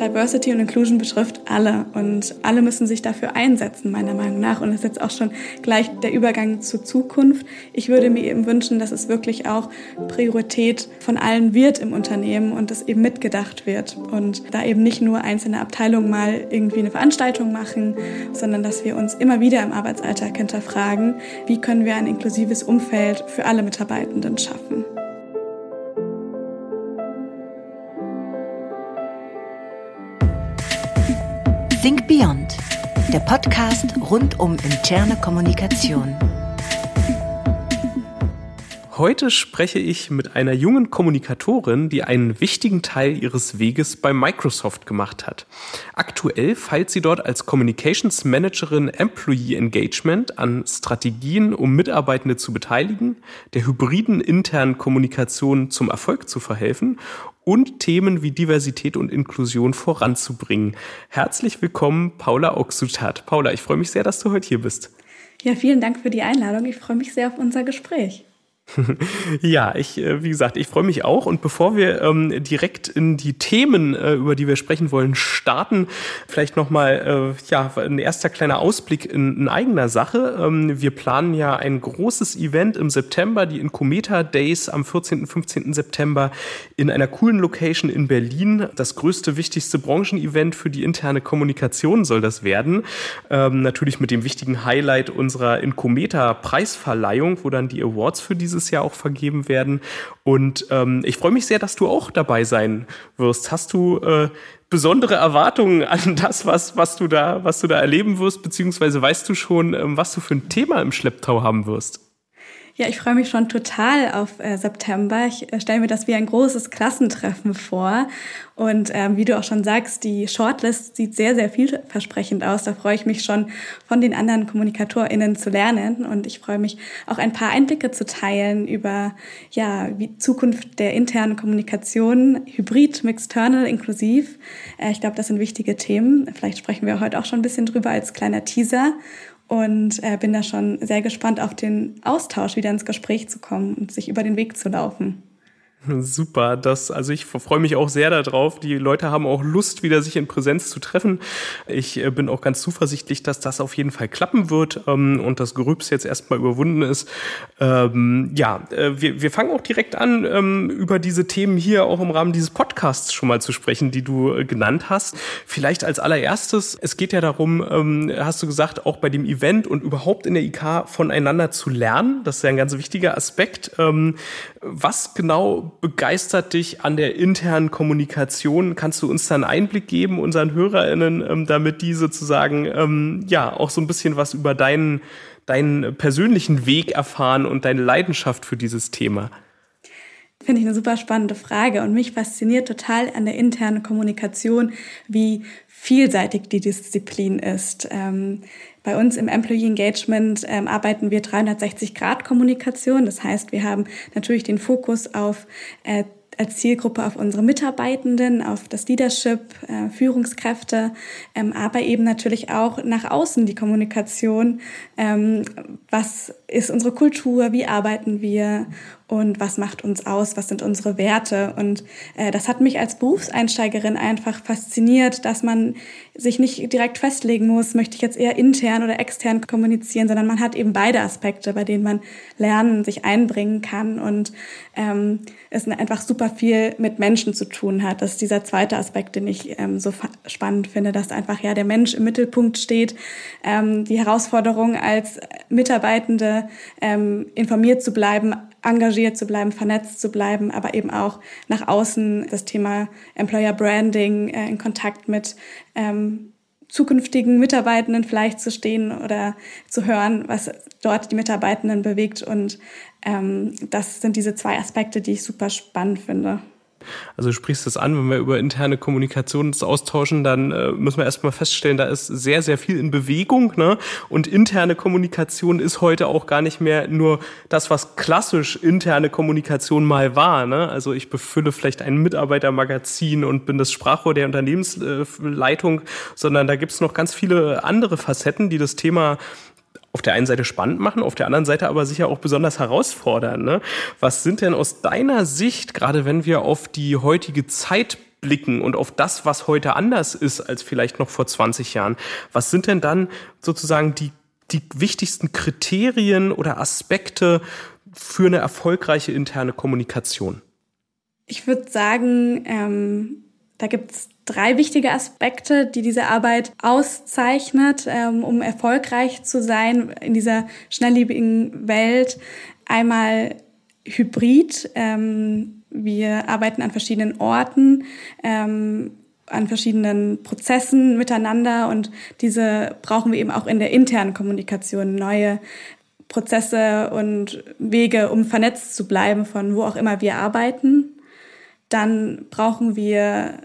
Diversity und Inclusion betrifft alle und alle müssen sich dafür einsetzen, meiner Meinung nach. Und das ist jetzt auch schon gleich der Übergang zur Zukunft. Ich würde mir eben wünschen, dass es wirklich auch Priorität von allen wird im Unternehmen und es eben mitgedacht wird. Und da eben nicht nur einzelne Abteilungen mal irgendwie eine Veranstaltung machen, sondern dass wir uns immer wieder im Arbeitsalltag hinterfragen, wie können wir ein inklusives Umfeld für alle Mitarbeitenden schaffen. Think Beyond, der Podcast rund um interne Kommunikation. Heute spreche ich mit einer jungen Kommunikatorin, die einen wichtigen Teil ihres Weges bei Microsoft gemacht hat. Aktuell feilt sie dort als Communications Managerin Employee Engagement an Strategien, um Mitarbeitende zu beteiligen, der hybriden internen Kommunikation zum Erfolg zu verhelfen und Themen wie Diversität und Inklusion voranzubringen. Herzlich willkommen, Paula Oxutat. Paula, ich freue mich sehr, dass du heute hier bist. Ja, vielen Dank für die Einladung. Ich freue mich sehr auf unser Gespräch. ja, ich, äh, wie gesagt, ich freue mich auch. Und bevor wir ähm, direkt in die Themen, äh, über die wir sprechen wollen, starten, vielleicht nochmal äh, ja, ein erster kleiner Ausblick in, in eigener Sache. Ähm, wir planen ja ein großes Event im September, die Incometa Days am 14. und 15. September in einer coolen Location in Berlin. Das größte, wichtigste Branchenevent für die interne Kommunikation soll das werden. Ähm, natürlich mit dem wichtigen Highlight unserer Incometa Preisverleihung, wo dann die Awards für diese dieses Jahr auch vergeben werden. Und ähm, ich freue mich sehr, dass du auch dabei sein wirst. Hast du äh, besondere Erwartungen an das, was, was, du da, was du da erleben wirst, beziehungsweise weißt du schon, ähm, was du für ein Thema im Schlepptau haben wirst? Ja, ich freue mich schon total auf äh, September. Ich äh, stelle mir das wie ein großes Klassentreffen vor. Und ähm, wie du auch schon sagst, die Shortlist sieht sehr, sehr vielversprechend aus. Da freue ich mich schon, von den anderen KommunikatorInnen zu lernen. Und ich freue mich auch ein paar Einblicke zu teilen über ja, wie Zukunft der internen Kommunikation, Hybrid, Mixternal, inklusiv. Äh, ich glaube, das sind wichtige Themen. Vielleicht sprechen wir heute auch schon ein bisschen drüber als kleiner Teaser und äh, bin da schon sehr gespannt auf den Austausch, wieder ins Gespräch zu kommen und sich über den Weg zu laufen. Super, das, also ich freue mich auch sehr darauf. Die Leute haben auch Lust, wieder sich in Präsenz zu treffen. Ich äh, bin auch ganz zuversichtlich, dass das auf jeden Fall klappen wird ähm, und das Gerübs jetzt erstmal überwunden ist. Ähm, ja, äh, wir, wir fangen auch direkt an, ähm, über diese Themen hier auch im Rahmen dieses Podcasts schon mal zu sprechen, die du äh, genannt hast. Vielleicht als allererstes, es geht ja darum, ähm, hast du gesagt, auch bei dem Event und überhaupt in der IK voneinander zu lernen. Das ist ja ein ganz wichtiger Aspekt. Ähm, was genau begeistert dich an der internen Kommunikation? Kannst du uns da einen Einblick geben, unseren HörerInnen, ähm, damit die sozusagen ähm, ja auch so ein bisschen was über deinen, deinen persönlichen Weg erfahren und deine Leidenschaft für dieses Thema? Finde ich eine super spannende Frage und mich fasziniert total an der internen Kommunikation, wie vielseitig die Disziplin ist. Ähm, bei uns im Employee Engagement ähm, arbeiten wir 360-Grad-Kommunikation. Das heißt, wir haben natürlich den Fokus auf äh, als Zielgruppe auf unsere Mitarbeitenden, auf das Leadership, äh, Führungskräfte, ähm, aber eben natürlich auch nach außen die Kommunikation. Ähm, was ist unsere Kultur? Wie arbeiten wir? Und was macht uns aus, was sind unsere Werte. Und äh, das hat mich als Berufseinsteigerin einfach fasziniert, dass man sich nicht direkt festlegen muss, möchte ich jetzt eher intern oder extern kommunizieren, sondern man hat eben beide Aspekte, bei denen man lernen, sich einbringen kann und ähm, es einfach super viel mit Menschen zu tun hat. Das ist dieser zweite Aspekt, den ich ähm, so spannend finde, dass einfach ja der Mensch im Mittelpunkt steht, ähm, die Herausforderung als Mitarbeitende ähm, informiert zu bleiben, engagiert zu bleiben, vernetzt zu bleiben, aber eben auch nach außen das Thema Employer Branding äh, in Kontakt mit ähm, zukünftigen Mitarbeitenden vielleicht zu stehen oder zu hören, was dort die Mitarbeitenden bewegt. Und ähm, das sind diese zwei Aspekte, die ich super spannend finde. Also du sprichst es an, wenn wir über interne Kommunikation austauschen, dann äh, müssen wir erstmal feststellen, da ist sehr, sehr viel in Bewegung. Ne? Und interne Kommunikation ist heute auch gar nicht mehr nur das, was klassisch interne Kommunikation mal war. Ne? Also ich befülle vielleicht ein Mitarbeitermagazin und bin das Sprachrohr der Unternehmensleitung, sondern da gibt es noch ganz viele andere Facetten, die das Thema auf der einen Seite spannend machen, auf der anderen Seite aber sicher auch besonders herausfordern. Ne? Was sind denn aus deiner Sicht, gerade wenn wir auf die heutige Zeit blicken und auf das, was heute anders ist als vielleicht noch vor 20 Jahren, was sind denn dann sozusagen die, die wichtigsten Kriterien oder Aspekte für eine erfolgreiche interne Kommunikation? Ich würde sagen, ähm, da gibt es drei wichtige Aspekte, die diese Arbeit auszeichnet, ähm, um erfolgreich zu sein in dieser schnelllebigen Welt. Einmal Hybrid. Ähm, wir arbeiten an verschiedenen Orten, ähm, an verschiedenen Prozessen miteinander und diese brauchen wir eben auch in der internen Kommunikation. Neue Prozesse und Wege, um vernetzt zu bleiben, von wo auch immer wir arbeiten. Dann brauchen wir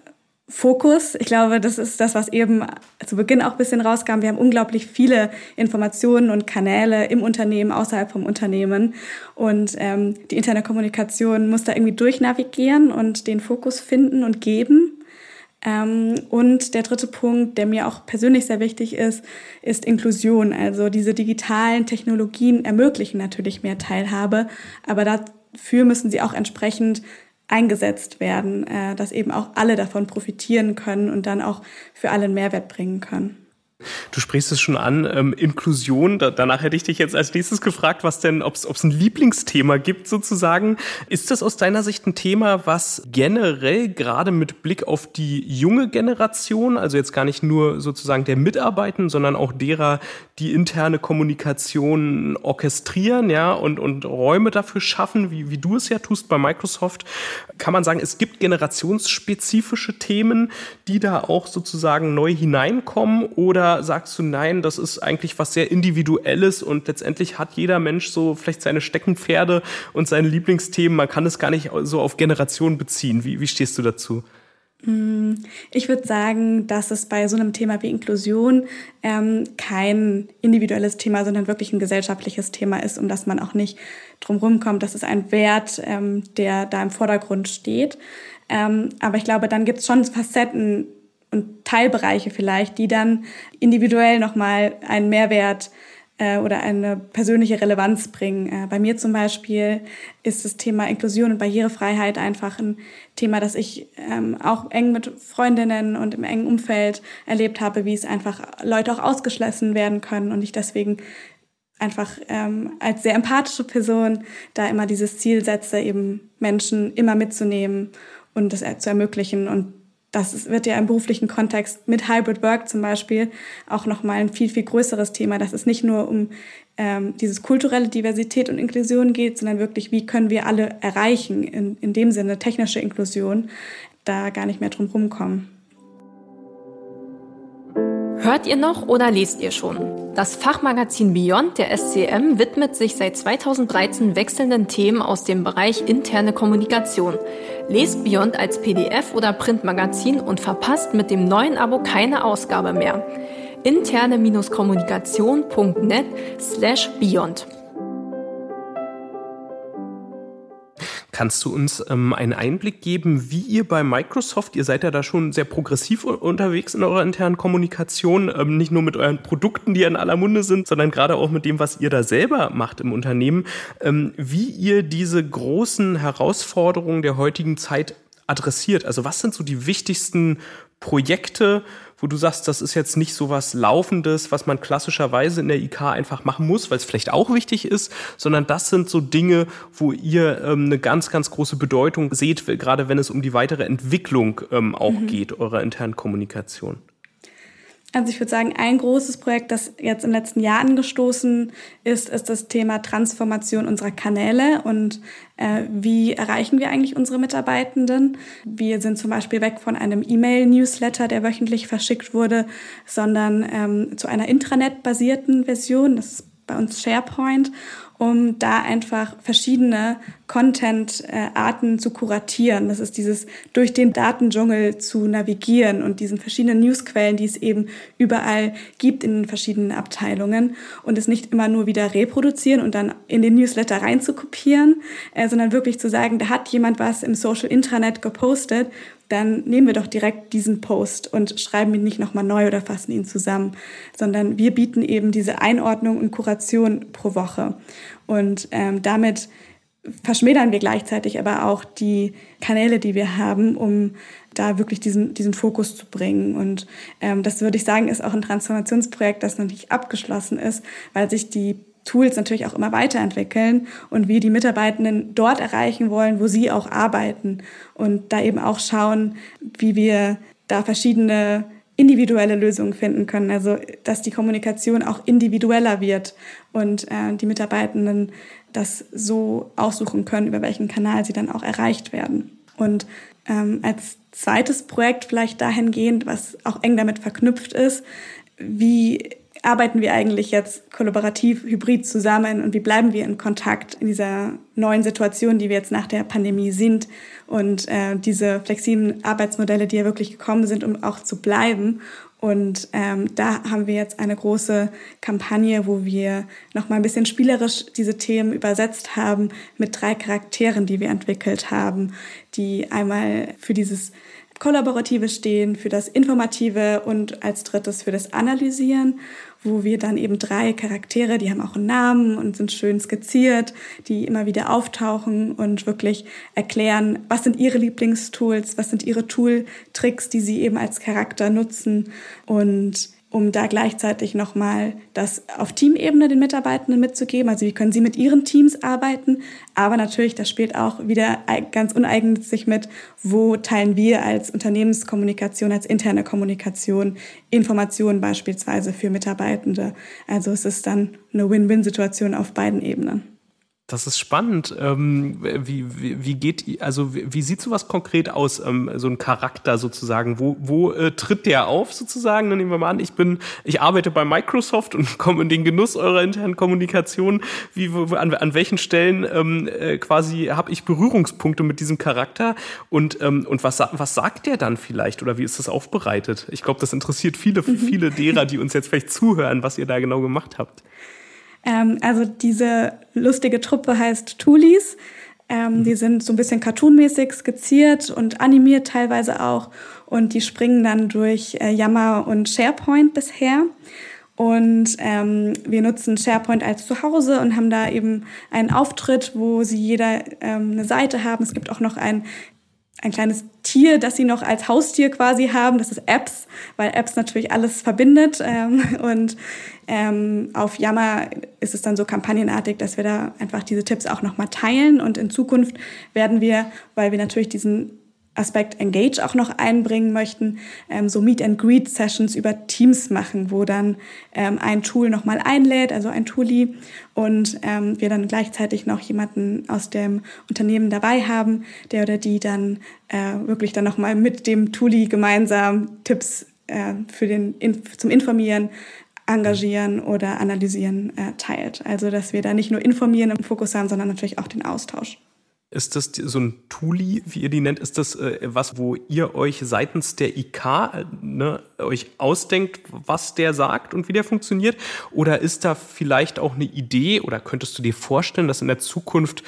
Fokus. Ich glaube, das ist das, was eben zu Beginn auch ein bisschen rauskam. Wir haben unglaublich viele Informationen und Kanäle im Unternehmen, außerhalb vom Unternehmen. Und ähm, die interne Kommunikation muss da irgendwie durchnavigieren und den Fokus finden und geben. Ähm, und der dritte Punkt, der mir auch persönlich sehr wichtig ist, ist Inklusion. Also diese digitalen Technologien ermöglichen natürlich mehr Teilhabe, aber dafür müssen sie auch entsprechend eingesetzt werden, äh, dass eben auch alle davon profitieren können und dann auch für alle einen Mehrwert bringen können. Du sprichst es schon an, ähm, Inklusion. Da, danach hätte ich dich jetzt als nächstes gefragt, was denn, ob es ein Lieblingsthema gibt sozusagen. Ist das aus deiner Sicht ein Thema, was generell gerade mit Blick auf die junge Generation, also jetzt gar nicht nur sozusagen der Mitarbeitenden, sondern auch derer, die interne Kommunikation orchestrieren, ja, und, und Räume dafür schaffen, wie, wie du es ja tust bei Microsoft, kann man sagen, es gibt generationsspezifische Themen, die da auch sozusagen neu hineinkommen oder sagst du, nein, das ist eigentlich was sehr Individuelles und letztendlich hat jeder Mensch so vielleicht seine Steckenpferde und seine Lieblingsthemen. Man kann es gar nicht so auf Generationen beziehen. Wie, wie stehst du dazu? Mm, ich würde sagen, dass es bei so einem Thema wie Inklusion ähm, kein individuelles Thema, sondern wirklich ein gesellschaftliches Thema ist, um das man auch nicht drumherum kommt. Das ist ein Wert, ähm, der da im Vordergrund steht. Ähm, aber ich glaube, dann gibt es schon Facetten und Teilbereiche vielleicht, die dann individuell nochmal einen Mehrwert äh, oder eine persönliche Relevanz bringen. Äh, bei mir zum Beispiel ist das Thema Inklusion und Barrierefreiheit einfach ein Thema, das ich ähm, auch eng mit Freundinnen und im engen Umfeld erlebt habe, wie es einfach Leute auch ausgeschlossen werden können und ich deswegen einfach ähm, als sehr empathische Person da immer dieses Ziel setze, eben Menschen immer mitzunehmen und das zu ermöglichen und das wird ja im beruflichen Kontext mit Hybrid Work zum Beispiel auch nochmal ein viel, viel größeres Thema, dass es nicht nur um ähm, dieses kulturelle Diversität und Inklusion geht, sondern wirklich, wie können wir alle erreichen, in, in dem Sinne technische Inklusion, da gar nicht mehr drum rumkommen. Hört ihr noch oder lest ihr schon? Das Fachmagazin Beyond der SCM widmet sich seit 2013 wechselnden Themen aus dem Bereich interne Kommunikation. Lest Beyond als PDF oder Printmagazin und verpasst mit dem neuen Abo keine Ausgabe mehr. interne-kommunikation.net slash beyond. Kannst du uns ähm, einen Einblick geben, wie ihr bei Microsoft, ihr seid ja da schon sehr progressiv unterwegs in eurer internen Kommunikation, ähm, nicht nur mit euren Produkten, die in aller Munde sind, sondern gerade auch mit dem, was ihr da selber macht im Unternehmen, ähm, wie ihr diese großen Herausforderungen der heutigen Zeit adressiert. Also was sind so die wichtigsten Projekte, wo du sagst, das ist jetzt nicht so was Laufendes, was man klassischerweise in der IK einfach machen muss, weil es vielleicht auch wichtig ist, sondern das sind so Dinge, wo ihr ähm, eine ganz, ganz große Bedeutung seht, gerade wenn es um die weitere Entwicklung ähm, auch mhm. geht, eurer internen Kommunikation. Also ich würde sagen, ein großes Projekt, das jetzt im letzten Jahr angestoßen ist, ist das Thema Transformation unserer Kanäle und äh, wie erreichen wir eigentlich unsere Mitarbeitenden. Wir sind zum Beispiel weg von einem E-Mail-Newsletter, der wöchentlich verschickt wurde, sondern ähm, zu einer Intranet-basierten Version. Das ist bei uns SharePoint um da einfach verschiedene Content-Arten zu kuratieren. Das ist dieses durch den Datendschungel zu navigieren und diesen verschiedenen Newsquellen, die es eben überall gibt in den verschiedenen Abteilungen und es nicht immer nur wieder reproduzieren und dann in den Newsletter reinzukopieren, äh, sondern wirklich zu sagen, da hat jemand was im Social Intranet gepostet dann nehmen wir doch direkt diesen Post und schreiben ihn nicht nochmal neu oder fassen ihn zusammen, sondern wir bieten eben diese Einordnung und Kuration pro Woche. Und ähm, damit verschmälern wir gleichzeitig aber auch die Kanäle, die wir haben, um da wirklich diesen, diesen Fokus zu bringen. Und ähm, das würde ich sagen, ist auch ein Transformationsprojekt, das noch nicht abgeschlossen ist, weil sich die Tools natürlich auch immer weiterentwickeln und wir die Mitarbeitenden dort erreichen wollen, wo sie auch arbeiten und da eben auch schauen, wie wir da verschiedene individuelle Lösungen finden können, also dass die Kommunikation auch individueller wird und äh, die Mitarbeitenden das so aussuchen können, über welchen Kanal sie dann auch erreicht werden. Und ähm, als zweites Projekt vielleicht dahingehend, was auch eng damit verknüpft ist, wie arbeiten wir eigentlich jetzt kollaborativ, hybrid zusammen und wie bleiben wir in Kontakt in dieser neuen Situation, die wir jetzt nach der Pandemie sind und äh, diese flexiblen Arbeitsmodelle, die ja wirklich gekommen sind, um auch zu bleiben. Und ähm, da haben wir jetzt eine große Kampagne, wo wir noch mal ein bisschen spielerisch diese Themen übersetzt haben mit drei Charakteren, die wir entwickelt haben, die einmal für dieses Kollaborative stehen, für das Informative und als drittes für das Analysieren wo wir dann eben drei Charaktere, die haben auch einen Namen und sind schön skizziert, die immer wieder auftauchen und wirklich erklären, was sind ihre Lieblingstools, was sind ihre Tooltricks, die sie eben als Charakter nutzen. Und um da gleichzeitig nochmal das auf Teamebene den Mitarbeitenden mitzugeben. Also wie können sie mit ihren Teams arbeiten, aber natürlich, das spielt auch wieder ganz uneigennützig mit, wo teilen wir als Unternehmenskommunikation, als interne Kommunikation Informationen beispielsweise für Mitarbeitende. Also es ist dann eine Win-Win-Situation auf beiden Ebenen. Das ist spannend. Ähm, wie, wie, wie, geht, also wie, wie, sieht sowas konkret aus, ähm, so ein Charakter sozusagen? Wo, wo äh, tritt der auf sozusagen? Dann nehmen wir mal an, ich bin, ich arbeite bei Microsoft und komme in den Genuss eurer internen Kommunikation. Wie, wo, an, an welchen Stellen ähm, äh, quasi habe ich Berührungspunkte mit diesem Charakter? Und, ähm, und was, was sagt der dann vielleicht? Oder wie ist das aufbereitet? Ich glaube, das interessiert viele, mhm. viele derer, die uns jetzt vielleicht zuhören, was ihr da genau gemacht habt. Ähm, also diese lustige Truppe heißt Tulis. Ähm, die sind so ein bisschen cartoonmäßig skizziert und animiert teilweise auch. Und die springen dann durch äh, Yammer und SharePoint bisher. Und ähm, wir nutzen SharePoint als Zuhause und haben da eben einen Auftritt, wo sie jeder ähm, eine Seite haben. Es gibt auch noch ein ein kleines Tier, das sie noch als Haustier quasi haben. Das ist Apps, weil Apps natürlich alles verbindet. Ähm, und ähm, auf Yammer ist es dann so kampagnenartig, dass wir da einfach diese Tipps auch nochmal teilen. Und in Zukunft werden wir, weil wir natürlich diesen Aspekt Engage auch noch einbringen möchten, ähm, so Meet and Greet Sessions über Teams machen, wo dann ähm, ein Tool nochmal einlädt, also ein Tooli, und ähm, wir dann gleichzeitig noch jemanden aus dem Unternehmen dabei haben, der oder die dann äh, wirklich dann nochmal mit dem Tooli gemeinsam Tipps äh, für den, zum Informieren engagieren oder analysieren äh, teilt. Also dass wir da nicht nur informieren im Fokus haben, sondern natürlich auch den Austausch. Ist das so ein Tooli, wie ihr die nennt? Ist das äh, was, wo ihr euch seitens der IK äh, ne, euch ausdenkt, was der sagt und wie der funktioniert? Oder ist da vielleicht auch eine Idee oder könntest du dir vorstellen, dass in der Zukunft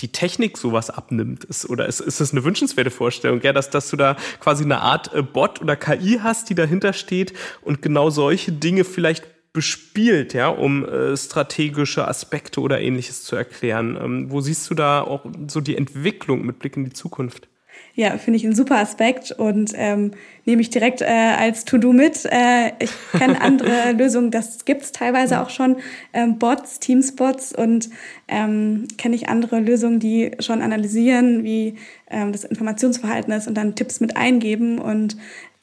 die Technik sowas abnimmt? Ist, oder ist, ist das eine wünschenswerte Vorstellung, ja, dass, dass du da quasi eine Art äh, Bot oder KI hast, die dahinter steht und genau solche Dinge vielleicht bespielt, ja, um äh, strategische Aspekte oder ähnliches zu erklären. Ähm, wo siehst du da auch so die Entwicklung mit Blick in die Zukunft? Ja, finde ich einen super Aspekt und ähm, nehme ich direkt äh, als To-Do mit. Äh, ich kenne andere Lösungen, das gibt's teilweise auch schon, ähm, Bots, Teamspots und ähm, kenne ich andere Lösungen, die schon analysieren, wie ähm, das Informationsverhalten ist und dann Tipps mit eingeben und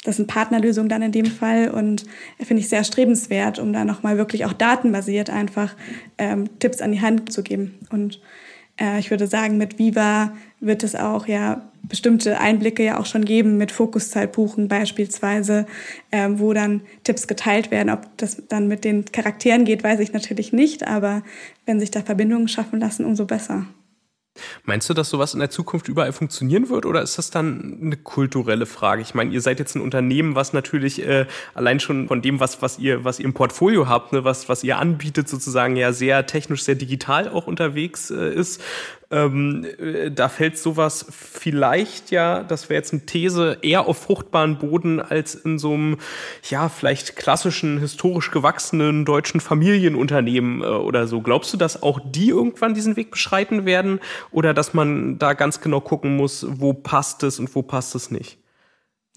das sind Partnerlösungen dann in dem Fall und finde ich sehr strebenswert, um da nochmal wirklich auch datenbasiert einfach ähm, Tipps an die Hand zu geben. Und äh, ich würde sagen, mit Viva wird es auch ja bestimmte Einblicke ja auch schon geben mit Fokuszeitbuchen beispielsweise, äh, wo dann Tipps geteilt werden. Ob das dann mit den Charakteren geht, weiß ich natürlich nicht, aber wenn sich da Verbindungen schaffen lassen, umso besser. Meinst du, dass sowas in der Zukunft überall funktionieren wird oder ist das dann eine kulturelle Frage? Ich meine, ihr seid jetzt ein Unternehmen, was natürlich äh, allein schon von dem, was, was, ihr, was ihr im Portfolio habt, ne, was, was ihr anbietet, sozusagen ja sehr technisch, sehr digital auch unterwegs äh, ist. Ähm, äh, da fällt sowas vielleicht ja, das wäre jetzt eine These, eher auf fruchtbaren Boden als in so einem, ja, vielleicht klassischen, historisch gewachsenen deutschen Familienunternehmen äh, oder so. Glaubst du, dass auch die irgendwann diesen Weg beschreiten werden oder dass man da ganz genau gucken muss, wo passt es und wo passt es nicht?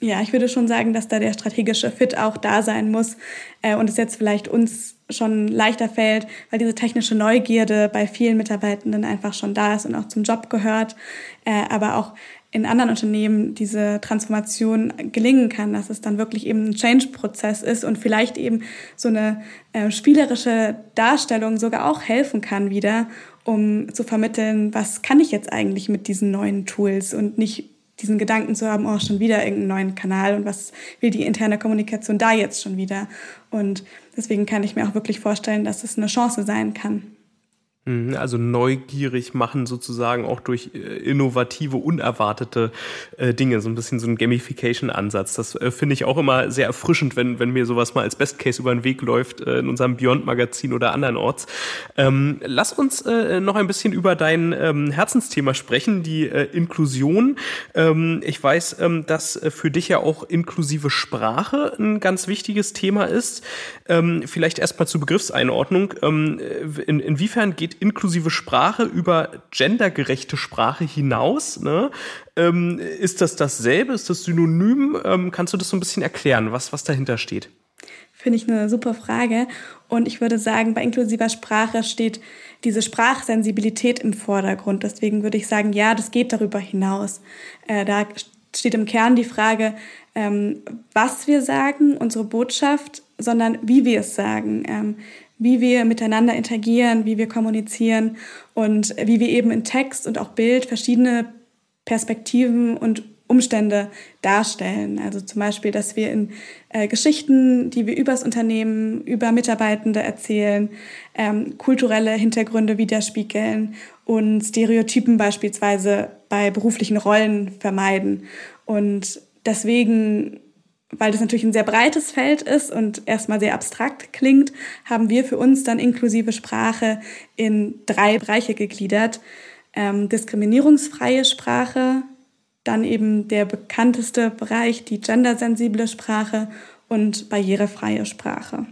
Ja, ich würde schon sagen, dass da der strategische Fit auch da sein muss äh, und es jetzt vielleicht uns schon leichter fällt, weil diese technische Neugierde bei vielen Mitarbeitenden einfach schon da ist und auch zum Job gehört, äh, aber auch in anderen Unternehmen diese Transformation gelingen kann, dass es dann wirklich eben ein Change-Prozess ist und vielleicht eben so eine äh, spielerische Darstellung sogar auch helfen kann wieder, um zu vermitteln, was kann ich jetzt eigentlich mit diesen neuen Tools und nicht diesen Gedanken zu haben, oh, schon wieder irgendeinen neuen Kanal und was will die interne Kommunikation da jetzt schon wieder? Und deswegen kann ich mir auch wirklich vorstellen, dass es eine Chance sein kann. Mhm, also neugierig machen sozusagen auch durch äh, innovative, unerwartete äh, Dinge, so ein bisschen so ein Gamification-Ansatz. Das äh, finde ich auch immer sehr erfrischend, wenn, wenn mir sowas mal als Best Case über den Weg läuft in unserem Beyond-Magazin oder andernorts. Ähm, lass uns noch ein bisschen über dein ähm, Herzensthema sprechen, die Inklusion. Ähm, ich weiß, dass für dich ja auch inklusive Sprache ein ganz wichtiges Thema ist. Vielleicht erstmal zur Begriffseinordnung. In, inwiefern geht inklusive Sprache über gendergerechte Sprache hinaus? Ne? Ähm, ist das dasselbe? Ist das synonym? Ähm, kannst du das so ein bisschen erklären, was, was dahinter steht? Finde ich eine super Frage. Und ich würde sagen, bei inklusiver Sprache steht diese Sprachsensibilität im Vordergrund. Deswegen würde ich sagen, ja, das geht darüber hinaus. Äh, da steht im Kern die Frage, ähm, was wir sagen, unsere Botschaft, sondern wie wir es sagen. Ähm, wie wir miteinander interagieren, wie wir kommunizieren und wie wir eben in Text und auch Bild verschiedene Perspektiven und Umstände darstellen. Also zum Beispiel, dass wir in äh, Geschichten, die wir übers Unternehmen, über Mitarbeitende erzählen, ähm, kulturelle Hintergründe widerspiegeln und Stereotypen beispielsweise bei beruflichen Rollen vermeiden. Und deswegen weil das natürlich ein sehr breites Feld ist und erstmal sehr abstrakt klingt, haben wir für uns dann inklusive Sprache in drei Bereiche gegliedert. Ähm, diskriminierungsfreie Sprache, dann eben der bekannteste Bereich, die gendersensible Sprache und barrierefreie Sprache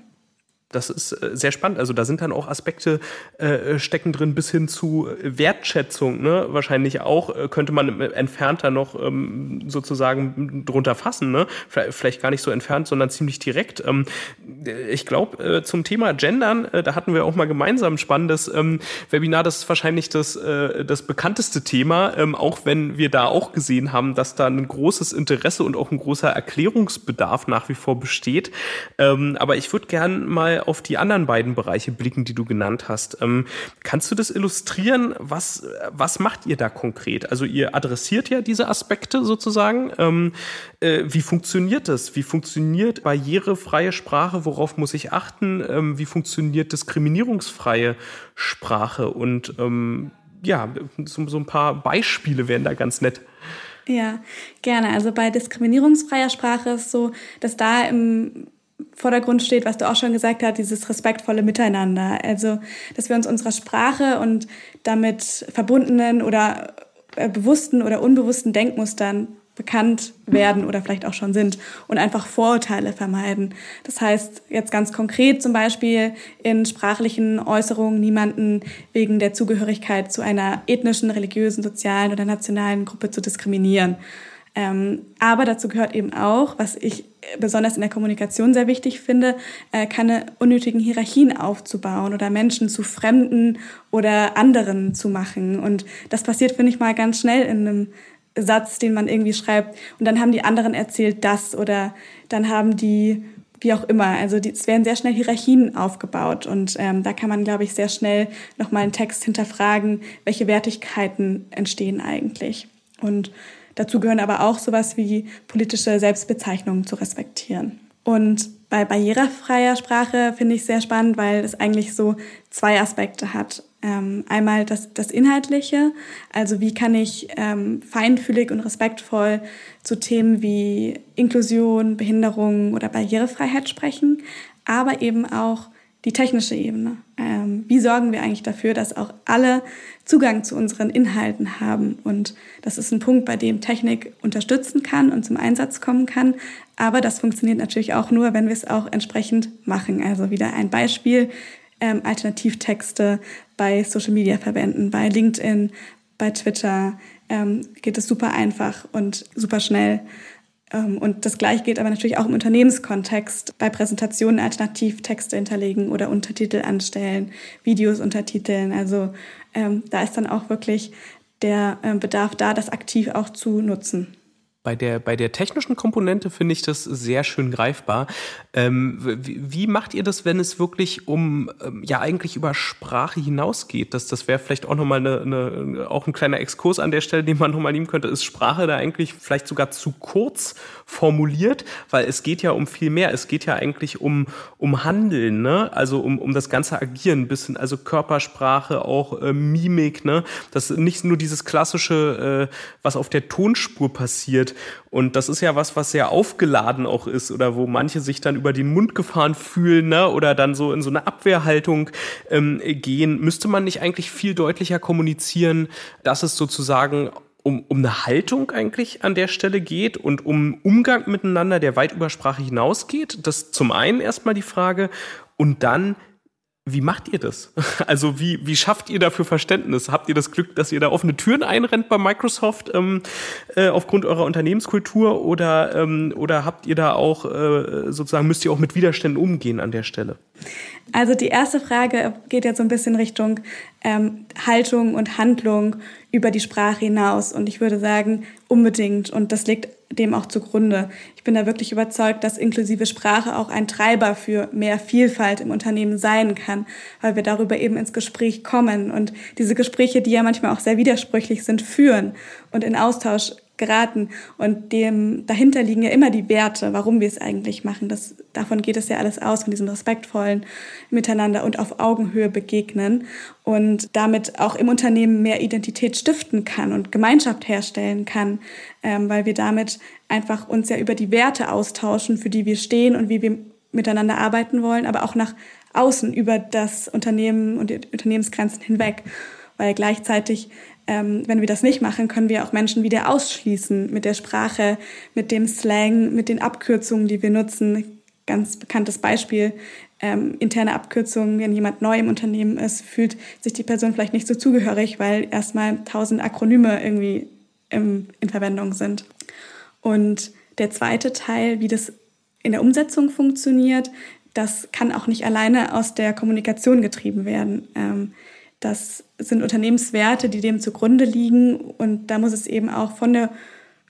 das ist äh, sehr spannend. Also da sind dann auch Aspekte äh, stecken drin bis hin zu Wertschätzung. Ne? Wahrscheinlich auch äh, könnte man entfernter noch ähm, sozusagen drunter fassen. Ne? Vielleicht gar nicht so entfernt, sondern ziemlich direkt. Ähm, ich glaube, äh, zum Thema Gendern, äh, da hatten wir auch mal gemeinsam ein spannendes ähm, Webinar. Das ist wahrscheinlich das, äh, das bekannteste Thema, ähm, auch wenn wir da auch gesehen haben, dass da ein großes Interesse und auch ein großer Erklärungsbedarf nach wie vor besteht. Ähm, aber ich würde gern mal auf die anderen beiden Bereiche blicken, die du genannt hast. Ähm, kannst du das illustrieren? Was, was macht ihr da konkret? Also ihr adressiert ja diese Aspekte sozusagen. Ähm, äh, wie funktioniert das? Wie funktioniert barrierefreie Sprache? Worauf muss ich achten? Ähm, wie funktioniert diskriminierungsfreie Sprache? Und ähm, ja, so, so ein paar Beispiele wären da ganz nett. Ja, gerne. Also bei diskriminierungsfreier Sprache ist so, dass da im Vordergrund steht, was du auch schon gesagt hast, dieses respektvolle Miteinander. Also, dass wir uns unserer Sprache und damit verbundenen oder äh, bewussten oder unbewussten Denkmustern bekannt werden oder vielleicht auch schon sind und einfach Vorurteile vermeiden. Das heißt jetzt ganz konkret zum Beispiel in sprachlichen Äußerungen niemanden wegen der Zugehörigkeit zu einer ethnischen, religiösen, sozialen oder nationalen Gruppe zu diskriminieren. Ähm, aber dazu gehört eben auch, was ich besonders in der Kommunikation sehr wichtig finde, äh, keine unnötigen Hierarchien aufzubauen oder Menschen zu Fremden oder anderen zu machen. Und das passiert, finde ich mal, ganz schnell in einem Satz, den man irgendwie schreibt und dann haben die anderen erzählt das oder dann haben die wie auch immer. Also die, es werden sehr schnell Hierarchien aufgebaut und ähm, da kann man, glaube ich, sehr schnell nochmal einen Text hinterfragen, welche Wertigkeiten entstehen eigentlich. Und dazu gehören aber auch sowas wie politische Selbstbezeichnungen zu respektieren. Und bei barrierefreier Sprache finde ich sehr spannend, weil es eigentlich so zwei Aspekte hat. Ähm, einmal das, das Inhaltliche, also wie kann ich ähm, feinfühlig und respektvoll zu Themen wie Inklusion, Behinderung oder Barrierefreiheit sprechen, aber eben auch die technische Ebene. Ähm, wie sorgen wir eigentlich dafür, dass auch alle Zugang zu unseren Inhalten haben? Und das ist ein Punkt, bei dem Technik unterstützen kann und zum Einsatz kommen kann. Aber das funktioniert natürlich auch nur, wenn wir es auch entsprechend machen. Also wieder ein Beispiel, ähm, Alternativtexte bei Social Media verwenden, bei LinkedIn, bei Twitter ähm, geht es super einfach und super schnell. Ähm, und das gleiche geht aber natürlich auch im Unternehmenskontext, bei Präsentationen Alternativtexte hinterlegen oder Untertitel anstellen, Videos untertiteln. Also ähm, da ist dann auch wirklich der äh, Bedarf da, das aktiv auch zu nutzen. Bei der, bei der technischen Komponente finde ich das sehr schön greifbar. Ähm, wie, wie, macht ihr das, wenn es wirklich um, ähm, ja, eigentlich über Sprache hinausgeht? Das, das wäre vielleicht auch nochmal eine, eine, auch ein kleiner Exkurs an der Stelle, den man nochmal nehmen könnte. Ist Sprache da eigentlich vielleicht sogar zu kurz formuliert? Weil es geht ja um viel mehr. Es geht ja eigentlich um, um Handeln, ne? Also um, um das ganze Agieren, ein bisschen, also Körpersprache, auch äh, Mimik, ne? Das ist nicht nur dieses klassische, äh, was auf der Tonspur passiert, und das ist ja was, was sehr aufgeladen auch ist oder wo manche sich dann über den Mund gefahren fühlen ne? oder dann so in so eine Abwehrhaltung ähm, gehen. Müsste man nicht eigentlich viel deutlicher kommunizieren, dass es sozusagen um, um eine Haltung eigentlich an der Stelle geht und um Umgang miteinander, der weit über Sprache hinausgeht? Das zum einen erstmal die Frage. Und dann, wie macht ihr das? Also wie, wie schafft ihr dafür Verständnis? Habt ihr das Glück, dass ihr da offene Türen einrennt bei Microsoft ähm, äh, aufgrund eurer Unternehmenskultur oder, ähm, oder habt ihr da auch äh, sozusagen, müsst ihr auch mit Widerständen umgehen an der Stelle? Also die erste Frage geht jetzt so ein bisschen Richtung ähm, Haltung und Handlung über die Sprache hinaus. Und ich würde sagen, unbedingt. Und das liegt dem auch zugrunde. Ich bin da wirklich überzeugt, dass inklusive Sprache auch ein Treiber für mehr Vielfalt im Unternehmen sein kann, weil wir darüber eben ins Gespräch kommen und diese Gespräche, die ja manchmal auch sehr widersprüchlich sind, führen und in Austausch geraten. Und dem dahinter liegen ja immer die Werte, warum wir es eigentlich machen. Das, davon geht es ja alles aus, von diesem respektvollen Miteinander und auf Augenhöhe begegnen und damit auch im Unternehmen mehr Identität stiften kann und Gemeinschaft herstellen kann, ähm, weil wir damit einfach uns ja über die Werte austauschen, für die wir stehen und wie wir miteinander arbeiten wollen, aber auch nach außen über das Unternehmen und die Unternehmensgrenzen hinweg, weil gleichzeitig ähm, wenn wir das nicht machen, können wir auch Menschen wieder ausschließen mit der Sprache, mit dem Slang, mit den Abkürzungen, die wir nutzen. Ganz bekanntes Beispiel, ähm, interne Abkürzungen, wenn jemand neu im Unternehmen ist, fühlt sich die Person vielleicht nicht so zugehörig, weil erstmal tausend Akronyme irgendwie im, in Verwendung sind. Und der zweite Teil, wie das in der Umsetzung funktioniert, das kann auch nicht alleine aus der Kommunikation getrieben werden. Ähm, das sind Unternehmenswerte, die dem zugrunde liegen. Und da muss es eben auch von der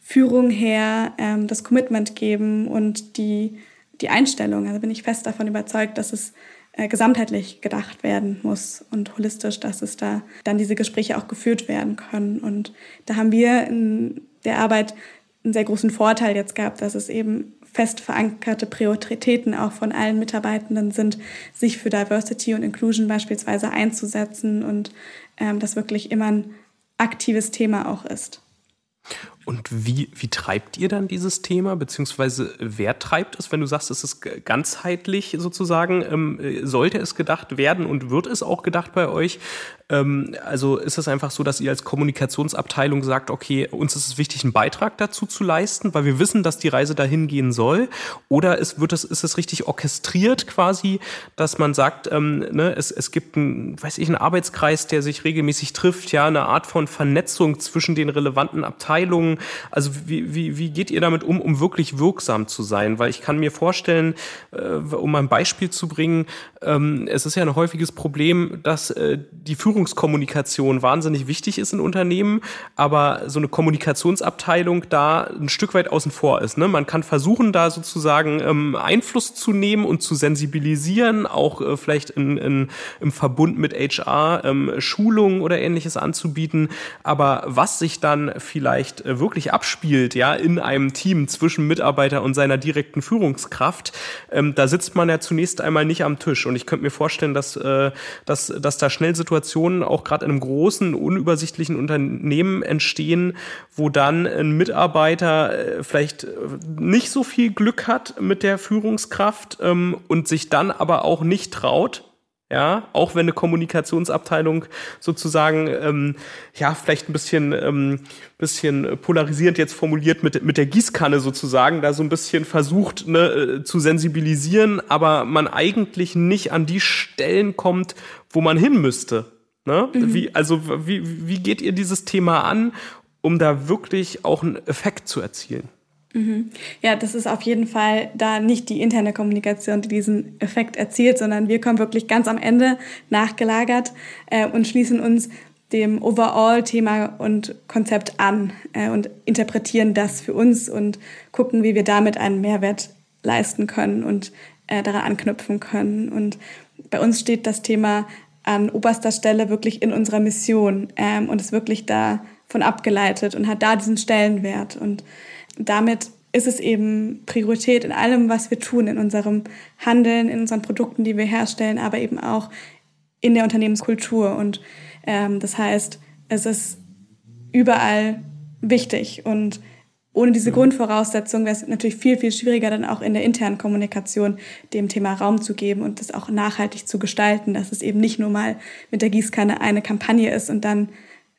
Führung her ähm, das Commitment geben und die, die Einstellung. Also bin ich fest davon überzeugt, dass es äh, gesamtheitlich gedacht werden muss und holistisch, dass es da dann diese Gespräche auch geführt werden können. Und da haben wir in der Arbeit einen sehr großen Vorteil jetzt gehabt, dass es eben fest verankerte Prioritäten auch von allen Mitarbeitenden sind, sich für Diversity und Inclusion beispielsweise einzusetzen und ähm, das wirklich immer ein aktives Thema auch ist. Und wie, wie treibt ihr dann dieses Thema, beziehungsweise wer treibt es, wenn du sagst, es ist ganzheitlich sozusagen? Ähm, sollte es gedacht werden und wird es auch gedacht bei euch? Ähm, also ist es einfach so, dass ihr als Kommunikationsabteilung sagt, okay, uns ist es wichtig, einen Beitrag dazu zu leisten, weil wir wissen, dass die Reise dahin gehen soll? Oder ist, wird es, ist es richtig orchestriert quasi, dass man sagt, ähm, ne, es, es gibt einen, weiß ich, einen Arbeitskreis, der sich regelmäßig trifft, ja, eine Art von Vernetzung zwischen den relevanten Abteilungen, gucken, also wie, wie, wie geht ihr damit um, um wirklich wirksam zu sein? Weil ich kann mir vorstellen, äh, um ein Beispiel zu bringen, ähm, es ist ja ein häufiges Problem, dass äh, die Führungskommunikation wahnsinnig wichtig ist in Unternehmen, aber so eine Kommunikationsabteilung da ein Stück weit außen vor ist. Ne? Man kann versuchen, da sozusagen ähm, Einfluss zu nehmen und zu sensibilisieren, auch äh, vielleicht in, in, im Verbund mit HR ähm, Schulungen oder ähnliches anzubieten. Aber was sich dann vielleicht äh, wirklich abspielt, ja, in einem Team zwischen Mitarbeiter und seiner direkten Führungskraft, ähm, da sitzt man ja zunächst einmal nicht am Tisch. Und ich könnte mir vorstellen, dass, äh, dass, dass da schnell Situationen auch gerade in einem großen, unübersichtlichen Unternehmen entstehen, wo dann ein Mitarbeiter äh, vielleicht nicht so viel Glück hat mit der Führungskraft ähm, und sich dann aber auch nicht traut, ja, auch wenn eine Kommunikationsabteilung sozusagen, ähm, ja, vielleicht ein bisschen, ähm, bisschen polarisierend jetzt formuliert mit, mit der Gießkanne sozusagen, da so ein bisschen versucht ne, äh, zu sensibilisieren, aber man eigentlich nicht an die Stellen kommt, wo man hin müsste. Ne? Mhm. Wie, also wie, wie geht ihr dieses Thema an, um da wirklich auch einen Effekt zu erzielen? Mhm. Ja, das ist auf jeden Fall da nicht die interne Kommunikation, die diesen Effekt erzielt, sondern wir kommen wirklich ganz am Ende nachgelagert äh, und schließen uns dem Overall-Thema und Konzept an äh, und interpretieren das für uns und gucken, wie wir damit einen Mehrwert leisten können und äh, daran anknüpfen können. Und bei uns steht das Thema an oberster Stelle wirklich in unserer Mission ähm, und ist wirklich davon abgeleitet und hat da diesen Stellenwert. Und damit ist es eben Priorität in allem, was wir tun, in unserem Handeln, in unseren Produkten, die wir herstellen, aber eben auch in der Unternehmenskultur. Und ähm, das heißt, es ist überall wichtig. Und ohne diese Grundvoraussetzung wäre es natürlich viel, viel schwieriger, dann auch in der internen Kommunikation dem Thema Raum zu geben und das auch nachhaltig zu gestalten, dass es eben nicht nur mal mit der Gießkanne eine Kampagne ist und dann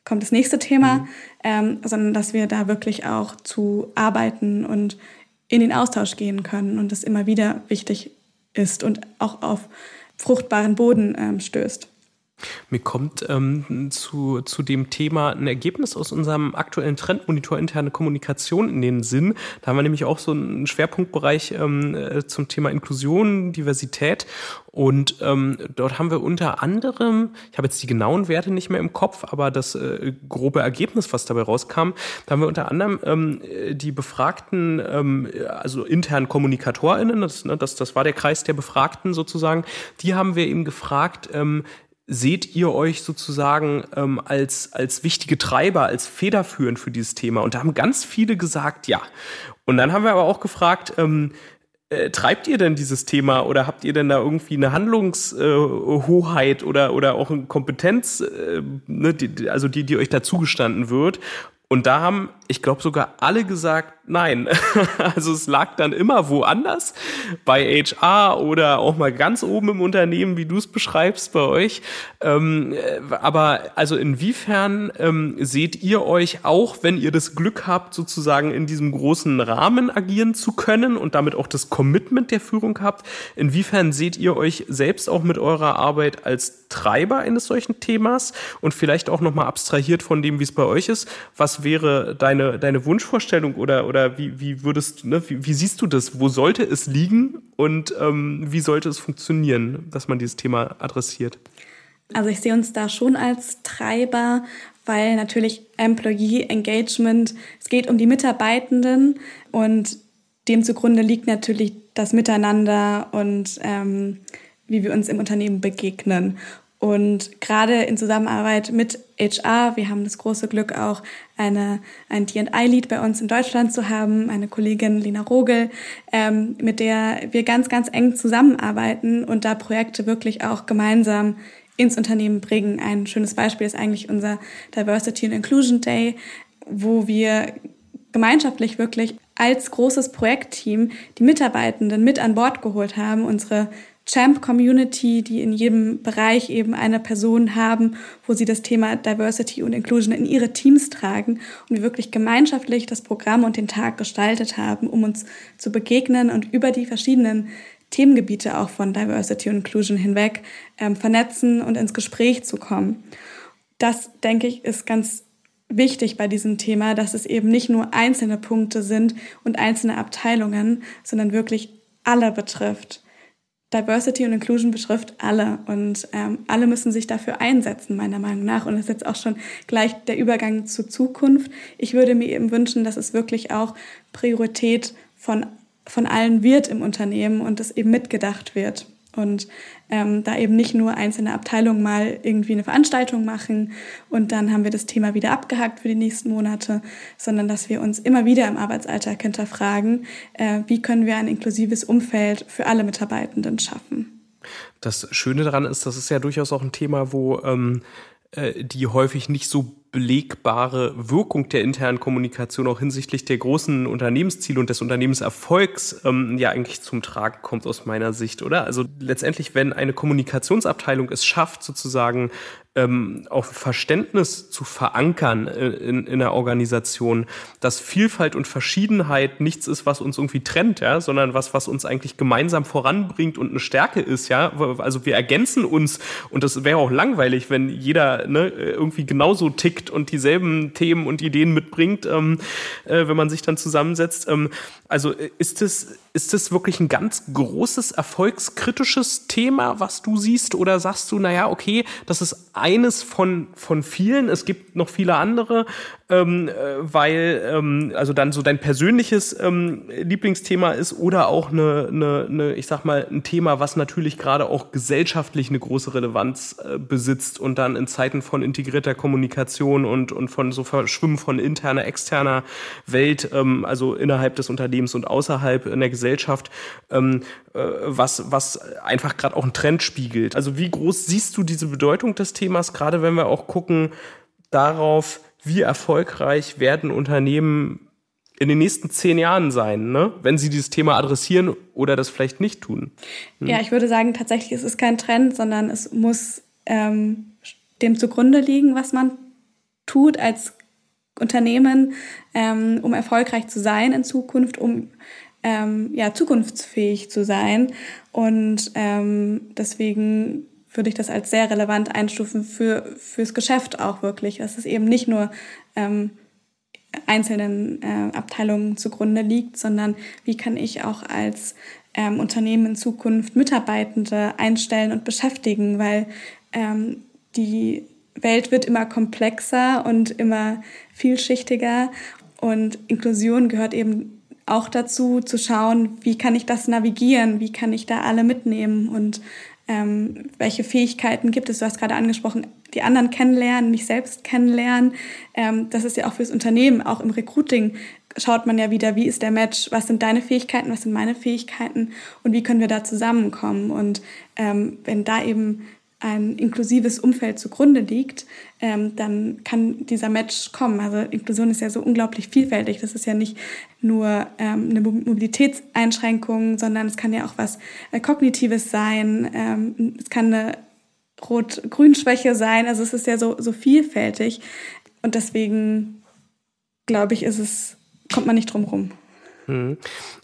kommt das nächste Thema, mhm. ähm, sondern dass wir da wirklich auch zu arbeiten und in den Austausch gehen können und das immer wieder wichtig ist und auch auf fruchtbaren Boden ähm, stößt. Mir kommt ähm, zu, zu dem Thema ein Ergebnis aus unserem aktuellen Trendmonitor interne Kommunikation in den Sinn. Da haben wir nämlich auch so einen Schwerpunktbereich ähm, äh, zum Thema Inklusion, Diversität. Und ähm, dort haben wir unter anderem, ich habe jetzt die genauen Werte nicht mehr im Kopf, aber das äh, grobe Ergebnis, was dabei rauskam, da haben wir unter anderem ähm, die befragten, ähm, also internen KommunikatorInnen, das, ne, das, das war der Kreis der Befragten sozusagen, die haben wir eben gefragt, ähm, seht ihr euch sozusagen ähm, als, als wichtige Treiber, als federführend für dieses Thema? Und da haben ganz viele gesagt, ja. Und dann haben wir aber auch gefragt, ähm, äh, treibt ihr denn dieses Thema oder habt ihr denn da irgendwie eine Handlungshoheit äh, oder, oder auch eine Kompetenz, äh, ne, die, also die, die euch da zugestanden wird? Und da haben, ich glaube, sogar alle gesagt, nein. also es lag dann immer woanders, bei HR oder auch mal ganz oben im Unternehmen, wie du es beschreibst bei euch. Ähm, aber also inwiefern ähm, seht ihr euch auch, wenn ihr das Glück habt, sozusagen in diesem großen Rahmen agieren zu können und damit auch das Commitment der Führung habt, inwiefern seht ihr euch selbst auch mit eurer Arbeit als Treiber eines solchen Themas und vielleicht auch nochmal abstrahiert von dem, wie es bei euch ist, was wäre deine, deine Wunschvorstellung oder, oder wie, wie würdest ne, wie, wie siehst du das? Wo sollte es liegen und ähm, wie sollte es funktionieren, dass man dieses Thema adressiert? Also ich sehe uns da schon als Treiber, weil natürlich Employee Engagement, es geht um die Mitarbeitenden und dem zugrunde liegt natürlich das Miteinander und ähm, wie wir uns im Unternehmen begegnen. Und gerade in Zusammenarbeit mit HR, wir haben das große Glück auch eine, ein D&I-Lead bei uns in Deutschland zu haben, eine Kollegin Lina Rogel, ähm, mit der wir ganz, ganz eng zusammenarbeiten und da Projekte wirklich auch gemeinsam ins Unternehmen bringen. Ein schönes Beispiel ist eigentlich unser Diversity and Inclusion Day, wo wir gemeinschaftlich wirklich als großes Projektteam die Mitarbeitenden mit an Bord geholt haben, unsere Champ-Community, die in jedem Bereich eben eine Person haben, wo sie das Thema Diversity und Inclusion in ihre Teams tragen und wir wirklich gemeinschaftlich das Programm und den Tag gestaltet haben, um uns zu begegnen und über die verschiedenen Themengebiete auch von Diversity und Inclusion hinweg ähm, vernetzen und ins Gespräch zu kommen. Das, denke ich, ist ganz wichtig bei diesem Thema, dass es eben nicht nur einzelne Punkte sind und einzelne Abteilungen, sondern wirklich alle betrifft. Diversity und Inclusion betrifft alle und ähm, alle müssen sich dafür einsetzen, meiner Meinung nach. Und das ist jetzt auch schon gleich der Übergang zur Zukunft. Ich würde mir eben wünschen, dass es wirklich auch Priorität von, von allen wird im Unternehmen und es eben mitgedacht wird. Und ähm, da eben nicht nur einzelne Abteilungen mal irgendwie eine Veranstaltung machen und dann haben wir das Thema wieder abgehakt für die nächsten Monate, sondern dass wir uns immer wieder im Arbeitsalltag hinterfragen, äh, wie können wir ein inklusives Umfeld für alle Mitarbeitenden schaffen. Das Schöne daran ist, das ist ja durchaus auch ein Thema, wo ähm, äh, die häufig nicht so belegbare Wirkung der internen Kommunikation auch hinsichtlich der großen Unternehmensziele und des Unternehmenserfolgs ähm, ja eigentlich zum Tragen kommt aus meiner Sicht, oder? Also letztendlich, wenn eine Kommunikationsabteilung es schafft, sozusagen ähm, auch Verständnis zu verankern äh, in, in der Organisation, dass Vielfalt und Verschiedenheit nichts ist, was uns irgendwie trennt, ja, sondern was, was uns eigentlich gemeinsam voranbringt und eine Stärke ist, ja. Also wir ergänzen uns und das wäre auch langweilig, wenn jeder ne, irgendwie genauso tickt und dieselben Themen und Ideen mitbringt, ähm, äh, wenn man sich dann zusammensetzt. Ähm, also äh, ist es ist das wirklich ein ganz großes, erfolgskritisches Thema, was du siehst? Oder sagst du, naja, okay, das ist eines von, von vielen, es gibt noch viele andere, ähm, äh, weil ähm, also dann so dein persönliches ähm, Lieblingsthema ist oder auch eine, eine, eine, ich sag mal, ein Thema, was natürlich gerade auch gesellschaftlich eine große Relevanz äh, besitzt und dann in Zeiten von integrierter Kommunikation und, und von so Verschwimmen von interner, externer Welt, ähm, also innerhalb des Unternehmens und außerhalb in der Gesellschaft, ähm, äh, was, was einfach gerade auch einen Trend spiegelt. Also wie groß siehst du diese Bedeutung des Themas, gerade wenn wir auch gucken darauf, wie erfolgreich werden Unternehmen in den nächsten zehn Jahren sein, ne? wenn sie dieses Thema adressieren oder das vielleicht nicht tun. Hm? Ja, ich würde sagen, tatsächlich ist es kein Trend, sondern es muss ähm, dem zugrunde liegen, was man tut als Unternehmen, ähm, um erfolgreich zu sein in Zukunft, um ähm, ja, zukunftsfähig zu sein. Und ähm, deswegen würde ich das als sehr relevant einstufen für fürs Geschäft auch wirklich. Dass es eben nicht nur ähm, einzelnen äh, Abteilungen zugrunde liegt, sondern wie kann ich auch als ähm, Unternehmen in Zukunft Mitarbeitende einstellen und beschäftigen, weil ähm, die Welt wird immer komplexer und immer vielschichtiger und Inklusion gehört eben auch dazu zu schauen, wie kann ich das navigieren, wie kann ich da alle mitnehmen und ähm, welche Fähigkeiten gibt es. Du hast gerade angesprochen, die anderen kennenlernen, mich selbst kennenlernen. Ähm, das ist ja auch fürs Unternehmen, auch im Recruiting schaut man ja wieder, wie ist der Match, was sind deine Fähigkeiten, was sind meine Fähigkeiten und wie können wir da zusammenkommen. Und ähm, wenn da eben ein inklusives Umfeld zugrunde liegt, ähm, dann kann dieser Match kommen. Also Inklusion ist ja so unglaublich vielfältig. Das ist ja nicht nur ähm, eine Mobilitätseinschränkung, sondern es kann ja auch was äh, Kognitives sein. Ähm, es kann eine Rot-Grün-Schwäche sein. Also es ist ja so, so vielfältig. Und deswegen glaube ich, ist es, kommt man nicht drum rum. Mhm.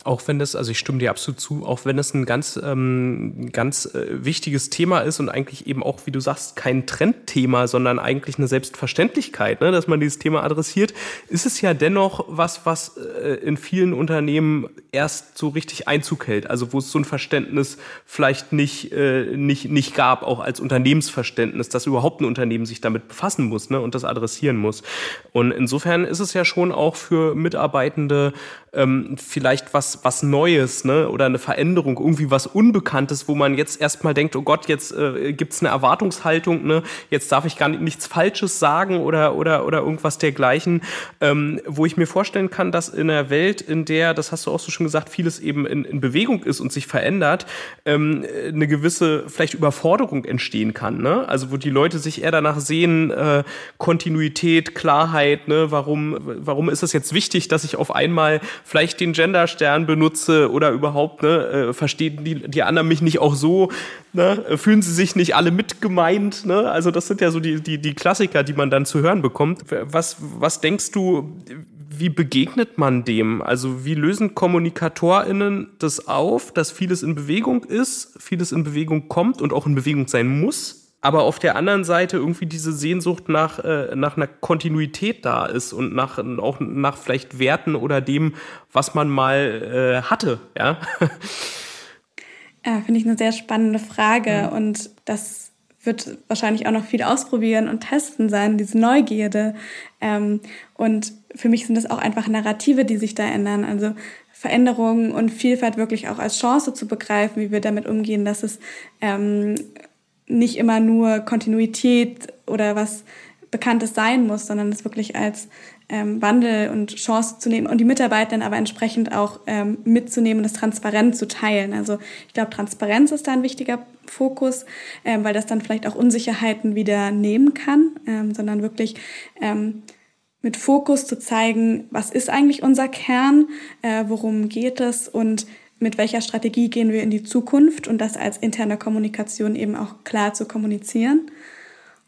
Auch wenn das, also ich stimme dir absolut zu, auch wenn das ein ganz, ähm, ganz äh, wichtiges Thema ist und eigentlich eben auch, wie du sagst, kein Trendthema, sondern eigentlich eine Selbstverständlichkeit, ne, dass man dieses Thema adressiert, ist es ja dennoch was, was äh, in vielen Unternehmen erst so richtig Einzug hält. Also wo es so ein Verständnis vielleicht nicht, äh, nicht, nicht gab, auch als Unternehmensverständnis, dass überhaupt ein Unternehmen sich damit befassen muss ne, und das adressieren muss. Und insofern ist es ja schon auch für Mitarbeitende ähm, vielleicht was, was Neues ne? oder eine Veränderung, irgendwie was Unbekanntes, wo man jetzt erstmal denkt, oh Gott, jetzt äh, gibt es eine Erwartungshaltung, ne? jetzt darf ich gar nicht, nichts Falsches sagen oder, oder, oder irgendwas dergleichen, ähm, wo ich mir vorstellen kann, dass in einer Welt, in der, das hast du auch so schon gesagt, vieles eben in, in Bewegung ist und sich verändert, ähm, eine gewisse vielleicht Überforderung entstehen kann. Ne? Also wo die Leute sich eher danach sehen, äh, Kontinuität, Klarheit, ne? warum, warum ist es jetzt wichtig, dass ich auf einmal vielleicht den Genderstern benutze oder überhaupt, ne, äh, verstehen die, die anderen mich nicht auch so, ne, fühlen sie sich nicht alle mitgemeint, ne? Also das sind ja so die, die, die Klassiker, die man dann zu hören bekommt. Was, was denkst du, wie begegnet man dem? Also wie lösen KommunikatorInnen das auf, dass vieles in Bewegung ist, vieles in Bewegung kommt und auch in Bewegung sein muss? Aber auf der anderen Seite irgendwie diese Sehnsucht nach, äh, nach einer Kontinuität da ist und nach, auch nach vielleicht Werten oder dem, was man mal äh, hatte, ja. Ja, finde ich eine sehr spannende Frage mhm. und das wird wahrscheinlich auch noch viel ausprobieren und testen sein, diese Neugierde. Ähm, und für mich sind das auch einfach Narrative, die sich da ändern. Also Veränderungen und Vielfalt wirklich auch als Chance zu begreifen, wie wir damit umgehen, dass es ähm, nicht immer nur Kontinuität oder was Bekanntes sein muss, sondern es wirklich als ähm, Wandel und Chance zu nehmen und die Mitarbeitenden aber entsprechend auch ähm, mitzunehmen und das transparent zu teilen. Also ich glaube, Transparenz ist da ein wichtiger Fokus, ähm, weil das dann vielleicht auch Unsicherheiten wieder nehmen kann, ähm, sondern wirklich ähm, mit Fokus zu zeigen, was ist eigentlich unser Kern, äh, worum geht es und mit welcher Strategie gehen wir in die Zukunft und das als interne Kommunikation eben auch klar zu kommunizieren.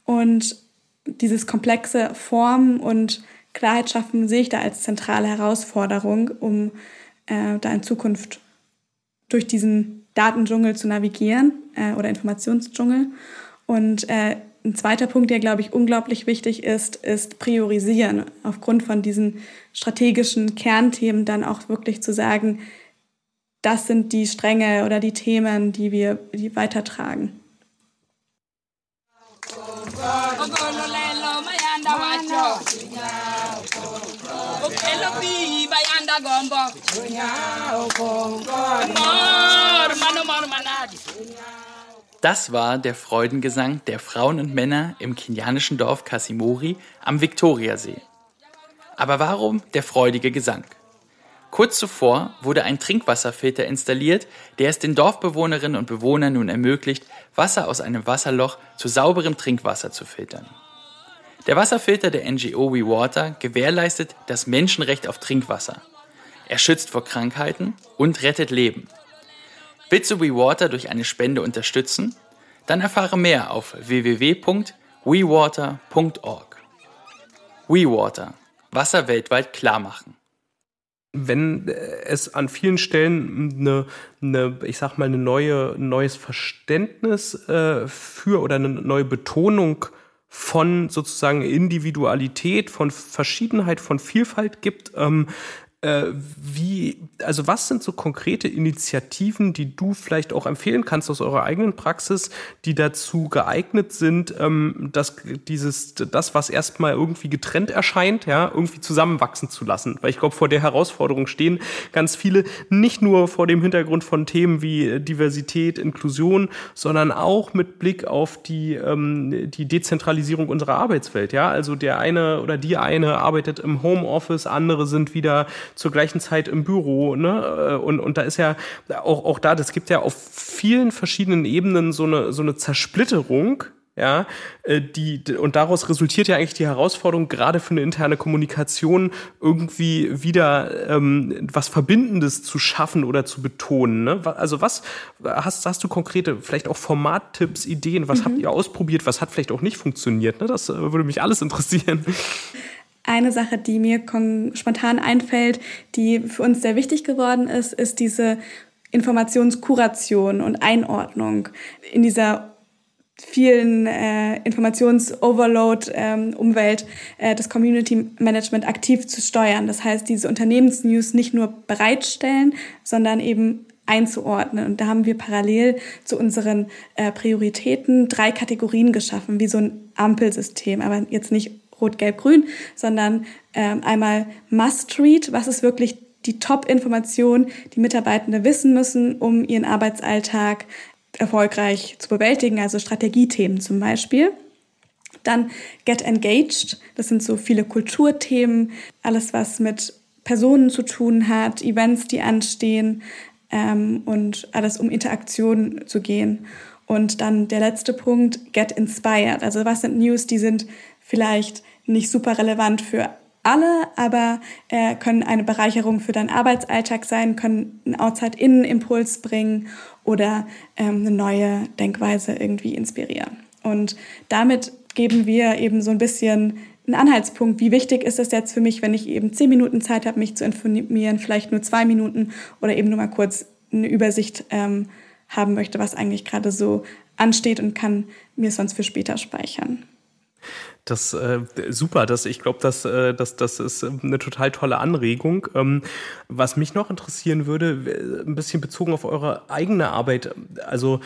Und dieses komplexe Formen und Klarheit schaffen sehe ich da als zentrale Herausforderung, um äh, da in Zukunft durch diesen Datendschungel zu navigieren äh, oder Informationsdschungel. Und äh, ein zweiter Punkt, der, glaube ich, unglaublich wichtig ist, ist priorisieren. Aufgrund von diesen strategischen Kernthemen dann auch wirklich zu sagen, das sind die Stränge oder die Themen, die wir die weitertragen. Das war der Freudengesang der Frauen und Männer im kenianischen Dorf Kasimori am Viktoriasee. Aber warum der freudige Gesang? Kurz zuvor wurde ein Trinkwasserfilter installiert, der es den Dorfbewohnerinnen und Bewohnern nun ermöglicht, Wasser aus einem Wasserloch zu sauberem Trinkwasser zu filtern. Der Wasserfilter der NGO WeWater gewährleistet das Menschenrecht auf Trinkwasser. Er schützt vor Krankheiten und rettet Leben. Willst du WeWater durch eine Spende unterstützen? Dann erfahre mehr auf www.wewater.org. WeWater. Wasser weltweit klar machen wenn äh, es an vielen Stellen eine, eine ich sag mal, eine neue, ein neues Verständnis äh, für oder eine neue Betonung von sozusagen Individualität, von Verschiedenheit, von Vielfalt gibt, ähm, äh, wie, also was sind so konkrete Initiativen, die du vielleicht auch empfehlen kannst aus eurer eigenen Praxis, die dazu geeignet sind, ähm, dass dieses, das, was erstmal irgendwie getrennt erscheint, ja, irgendwie zusammenwachsen zu lassen? Weil ich glaube, vor der Herausforderung stehen ganz viele, nicht nur vor dem Hintergrund von Themen wie Diversität, Inklusion, sondern auch mit Blick auf die, ähm, die Dezentralisierung unserer Arbeitswelt, ja. Also der eine oder die eine arbeitet im Homeoffice, andere sind wieder zur gleichen Zeit im Büro. Ne? Äh, und, und da ist ja auch, auch da, das gibt ja auf vielen verschiedenen Ebenen so eine, so eine Zersplitterung ja, äh, die, und daraus resultiert ja eigentlich die Herausforderung, gerade für eine interne Kommunikation irgendwie wieder ähm, was Verbindendes zu schaffen oder zu betonen. Ne? Also was hast, hast du konkrete, vielleicht auch Formattipps, Ideen, was mhm. habt ihr ausprobiert, was hat vielleicht auch nicht funktioniert? Ne? Das äh, würde mich alles interessieren. Eine Sache, die mir spontan einfällt, die für uns sehr wichtig geworden ist, ist diese Informationskuration und Einordnung in dieser vielen äh, Informations-Overload-Umwelt ähm, äh, das Community Management aktiv zu steuern. Das heißt, diese Unternehmensnews nicht nur bereitstellen, sondern eben einzuordnen. Und da haben wir parallel zu unseren äh, Prioritäten drei Kategorien geschaffen, wie so ein Ampelsystem, aber jetzt nicht Rot, Gelb, Grün, sondern ähm, einmal Must-Read, was ist wirklich die Top-Information, die Mitarbeitende wissen müssen, um ihren Arbeitsalltag erfolgreich zu bewältigen, also Strategiethemen zum Beispiel. Dann Get Engaged, das sind so viele Kulturthemen, alles was mit Personen zu tun hat, Events, die anstehen ähm, und alles um Interaktion zu gehen. Und dann der letzte Punkt, Get Inspired, also was sind News, die sind vielleicht nicht super relevant für alle, aber äh, können eine Bereicherung für deinen Arbeitsalltag sein, können einen Outside-In-Impuls bringen oder ähm, eine neue Denkweise irgendwie inspirieren. Und damit geben wir eben so ein bisschen einen Anhaltspunkt, wie wichtig ist es jetzt für mich, wenn ich eben zehn Minuten Zeit habe, mich zu informieren, vielleicht nur zwei Minuten oder eben nur mal kurz eine Übersicht ähm, haben möchte, was eigentlich gerade so ansteht und kann mir sonst für später speichern. Das äh, super, das ich glaube, das, äh, das, das ist eine total tolle Anregung. Ähm, was mich noch interessieren würde, ein bisschen bezogen auf eure eigene Arbeit. Also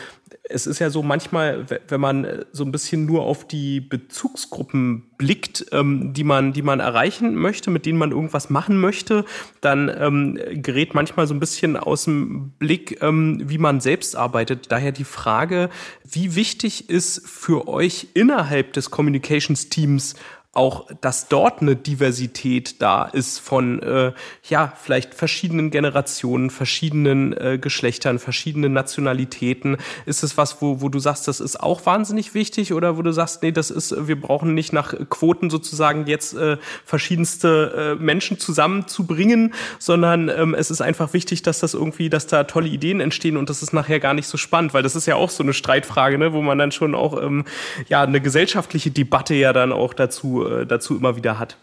es ist ja so manchmal, wenn man so ein bisschen nur auf die Bezugsgruppen blickt, ähm, die man, die man erreichen möchte, mit denen man irgendwas machen möchte, dann ähm, gerät manchmal so ein bisschen aus dem Blick, ähm, wie man selbst arbeitet. Daher die Frage, wie wichtig ist für euch innerhalb des Communications-Teams auch, dass dort eine Diversität da ist von, äh, ja, vielleicht verschiedenen Generationen, verschiedenen äh, Geschlechtern, verschiedenen Nationalitäten. Ist es was, wo, wo du sagst, das ist auch wahnsinnig wichtig oder wo du sagst, nee, das ist, wir brauchen nicht nach Quoten sozusagen jetzt äh, verschiedenste äh, Menschen zusammenzubringen, sondern ähm, es ist einfach wichtig, dass das irgendwie, dass da tolle Ideen entstehen und das ist nachher gar nicht so spannend, weil das ist ja auch so eine Streitfrage, ne, wo man dann schon auch, ähm, ja, eine gesellschaftliche Debatte ja dann auch dazu äh, dazu immer wieder hat.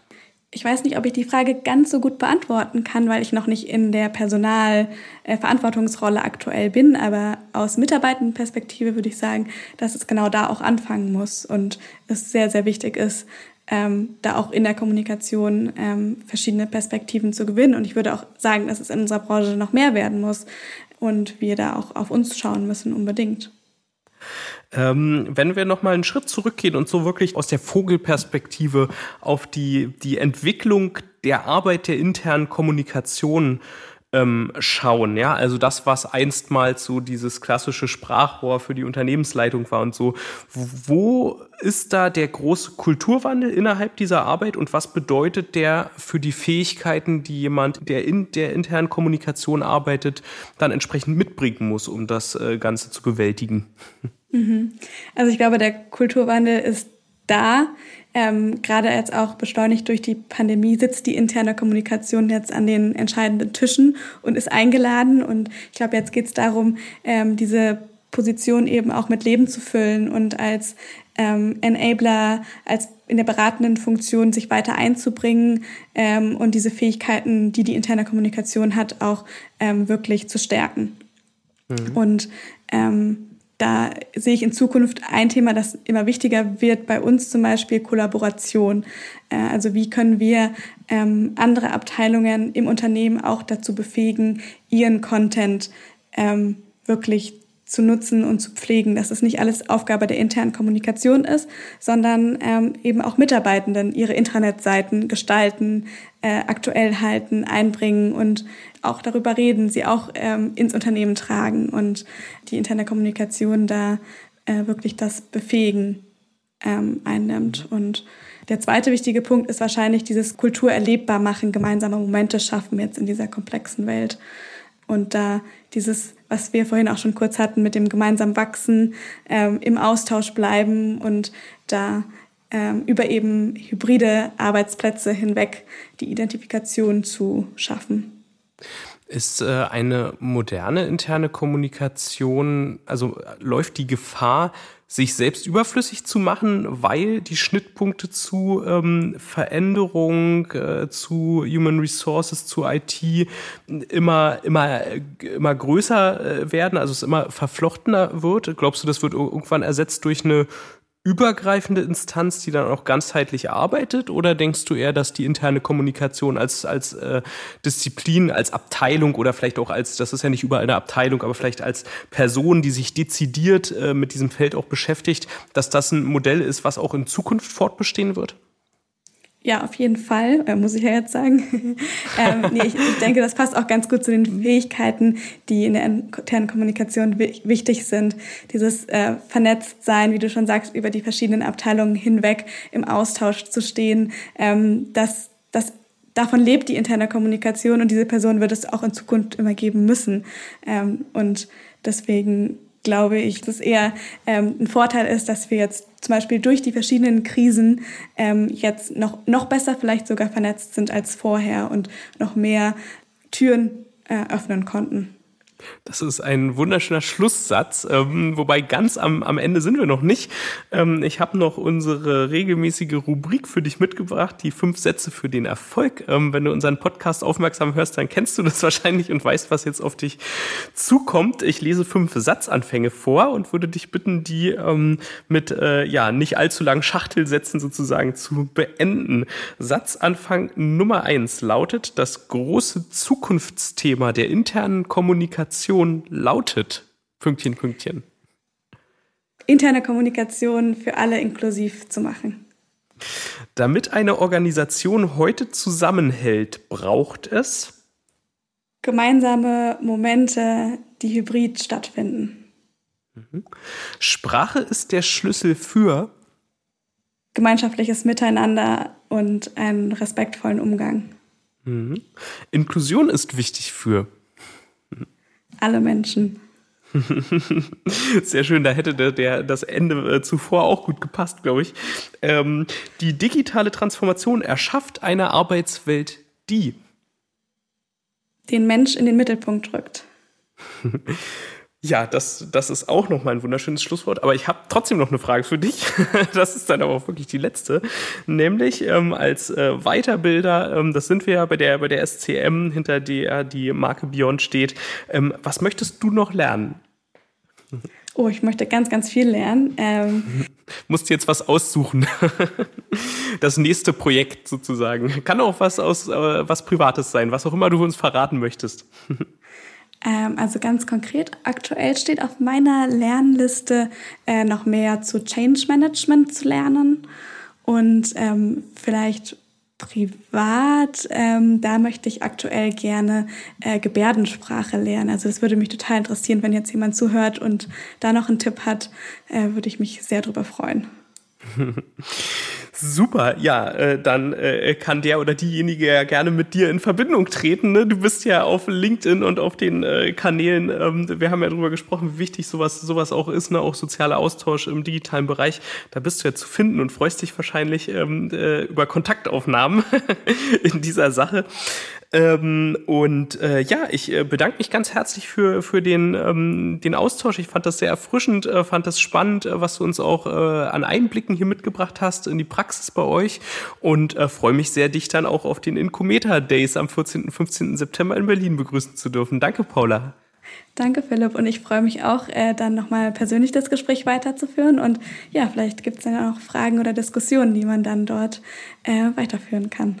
Ich weiß nicht, ob ich die Frage ganz so gut beantworten kann, weil ich noch nicht in der Personalverantwortungsrolle aktuell bin. Aber aus Mitarbeitendenperspektive würde ich sagen, dass es genau da auch anfangen muss und es sehr, sehr wichtig ist, ähm, da auch in der Kommunikation ähm, verschiedene Perspektiven zu gewinnen. Und ich würde auch sagen, dass es in unserer Branche noch mehr werden muss und wir da auch auf uns schauen müssen unbedingt. Ähm, wenn wir nochmal einen Schritt zurückgehen und so wirklich aus der Vogelperspektive auf die, die Entwicklung der Arbeit der internen Kommunikation ähm, schauen, ja, also das, was einstmals so dieses klassische Sprachrohr für die Unternehmensleitung war und so. Wo ist da der große Kulturwandel innerhalb dieser Arbeit und was bedeutet der für die Fähigkeiten, die jemand, der in der internen Kommunikation arbeitet, dann entsprechend mitbringen muss, um das äh, Ganze zu bewältigen? Mhm. Also ich glaube, der Kulturwandel ist da. Ähm, gerade jetzt auch beschleunigt durch die Pandemie sitzt die interne Kommunikation jetzt an den entscheidenden Tischen und ist eingeladen. Und ich glaube, jetzt geht es darum, ähm, diese Position eben auch mit Leben zu füllen und als ähm, Enabler, als in der beratenden Funktion sich weiter einzubringen ähm, und diese Fähigkeiten, die die interne Kommunikation hat, auch ähm, wirklich zu stärken. Mhm. Und ähm, da sehe ich in Zukunft ein Thema, das immer wichtiger wird, bei uns zum Beispiel Kollaboration. Äh, also wie können wir ähm, andere Abteilungen im Unternehmen auch dazu befähigen, ihren Content ähm, wirklich zu nutzen und zu pflegen, dass es nicht alles Aufgabe der internen Kommunikation ist, sondern ähm, eben auch Mitarbeitenden ihre Internetseiten gestalten, äh, aktuell halten, einbringen und auch darüber reden, sie auch ähm, ins Unternehmen tragen und die interne Kommunikation da äh, wirklich das Befähigen ähm, einnimmt. Und der zweite wichtige Punkt ist wahrscheinlich dieses Kultur erlebbar machen, gemeinsame Momente schaffen jetzt in dieser komplexen Welt. Und da dieses, was wir vorhin auch schon kurz hatten, mit dem gemeinsam wachsen, ähm, im Austausch bleiben und da ähm, über eben hybride Arbeitsplätze hinweg die Identifikation zu schaffen. Ist äh, eine moderne interne Kommunikation, also läuft die Gefahr, sich selbst überflüssig zu machen, weil die Schnittpunkte zu ähm, Veränderung, äh, zu Human Resources, zu IT immer, immer, immer größer äh, werden, also es immer verflochtener wird? Glaubst du, das wird irgendwann ersetzt durch eine übergreifende Instanz, die dann auch ganzheitlich arbeitet? Oder denkst du eher, dass die interne Kommunikation als, als äh, Disziplin, als Abteilung oder vielleicht auch als, das ist ja nicht überall eine Abteilung, aber vielleicht als Person, die sich dezidiert äh, mit diesem Feld auch beschäftigt, dass das ein Modell ist, was auch in Zukunft fortbestehen wird? Ja, auf jeden Fall, äh, muss ich ja jetzt sagen. ähm, nee, ich, ich, denke, das passt auch ganz gut zu den Fähigkeiten, die in der internen Kommunikation wichtig sind. Dieses äh, Vernetztsein, wie du schon sagst, über die verschiedenen Abteilungen hinweg im Austausch zu stehen. Ähm, das, das, davon lebt die interne Kommunikation und diese Person wird es auch in Zukunft immer geben müssen. Ähm, und deswegen glaube ich, dass eher ähm, ein Vorteil ist, dass wir jetzt zum Beispiel durch die verschiedenen Krisen ähm, jetzt noch, noch besser vielleicht sogar vernetzt sind als vorher und noch mehr Türen äh, öffnen konnten. Das ist ein wunderschöner Schlusssatz, ähm, wobei ganz am, am Ende sind wir noch nicht. Ähm, ich habe noch unsere regelmäßige Rubrik für dich mitgebracht, die fünf Sätze für den Erfolg. Ähm, wenn du unseren Podcast aufmerksam hörst, dann kennst du das wahrscheinlich und weißt, was jetzt auf dich zukommt. Ich lese fünf Satzanfänge vor und würde dich bitten, die ähm, mit äh, ja nicht allzu langen Schachtelsätzen sozusagen zu beenden. Satzanfang Nummer eins lautet: Das große Zukunftsthema der internen Kommunikation Kommunikation lautet? Pünktchen, Pünktchen. Interne Kommunikation für alle inklusiv zu machen. Damit eine Organisation heute zusammenhält, braucht es gemeinsame Momente, die hybrid stattfinden. Mhm. Sprache ist der Schlüssel für gemeinschaftliches Miteinander und einen respektvollen Umgang. Mhm. Inklusion ist wichtig für alle Menschen. Sehr schön, da hätte der, der das Ende äh, zuvor auch gut gepasst, glaube ich. Ähm, die digitale Transformation erschafft eine Arbeitswelt, die den Mensch in den Mittelpunkt rückt. Ja, das, das ist auch nochmal ein wunderschönes Schlusswort. Aber ich habe trotzdem noch eine Frage für dich. Das ist dann aber auch wirklich die letzte. Nämlich ähm, als äh, Weiterbilder, ähm, das sind wir ja bei der, bei der SCM, hinter der die Marke Beyond steht. Ähm, was möchtest du noch lernen? Oh, ich möchte ganz, ganz viel lernen. Ähm Musst jetzt was aussuchen. Das nächste Projekt sozusagen. Kann auch was aus äh, was Privates sein, was auch immer du uns verraten möchtest. Ähm, also ganz konkret, aktuell steht auf meiner Lernliste äh, noch mehr zu Change Management zu lernen und ähm, vielleicht privat, ähm, da möchte ich aktuell gerne äh, Gebärdensprache lernen. Also das würde mich total interessieren, wenn jetzt jemand zuhört und da noch einen Tipp hat, äh, würde ich mich sehr drüber freuen. Super, ja, äh, dann äh, kann der oder diejenige ja gerne mit dir in Verbindung treten. Ne? Du bist ja auf LinkedIn und auf den äh, Kanälen, ähm, wir haben ja darüber gesprochen, wie wichtig sowas, sowas auch ist, ne? auch sozialer Austausch im digitalen Bereich. Da bist du ja zu finden und freust dich wahrscheinlich ähm, äh, über Kontaktaufnahmen in dieser Sache. Ähm, und äh, ja, ich äh, bedanke mich ganz herzlich für, für den, ähm, den Austausch. Ich fand das sehr erfrischend, äh, fand das spannend, äh, was du uns auch äh, an Einblicken hier mitgebracht hast in die Praxis bei euch und äh, freue mich sehr, dich dann auch auf den Incometer Days am 14. und 15. September in Berlin begrüßen zu dürfen. Danke, Paula. Danke, Philipp. Und ich freue mich auch, äh, dann nochmal persönlich das Gespräch weiterzuführen. Und ja, vielleicht gibt es dann auch Fragen oder Diskussionen, die man dann dort äh, weiterführen kann.